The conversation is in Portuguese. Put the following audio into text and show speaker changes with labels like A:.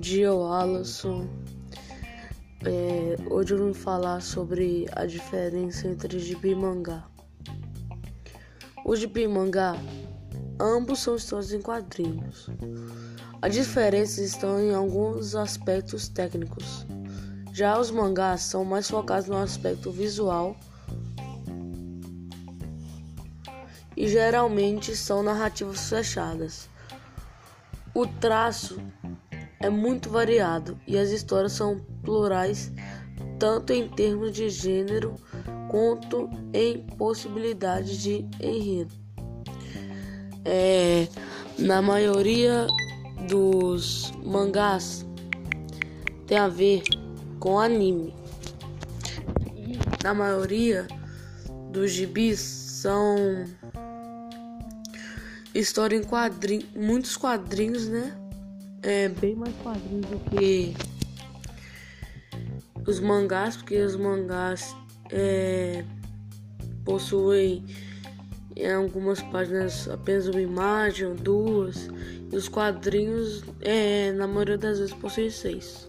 A: dia, Alisson. É, hoje eu vim falar sobre a diferença entre gibi e mangá. O gibi e mangá, ambos são histórias em quadrinhos. As diferenças estão em alguns aspectos técnicos. Já os mangás são mais focados no aspecto visual e geralmente são narrativas fechadas. O traço é muito variado e as histórias são plurais tanto em termos de gênero quanto em possibilidade de enredo. É, na maioria dos mangás tem a ver com anime. Na maioria dos gibis são história em quadrinhos, muitos quadrinhos, né? É bem mais quadrinhos do que os mangás, porque os mangás é, possuem em algumas páginas apenas uma imagem, duas, e os quadrinhos, é, na maioria das vezes, possuem seis.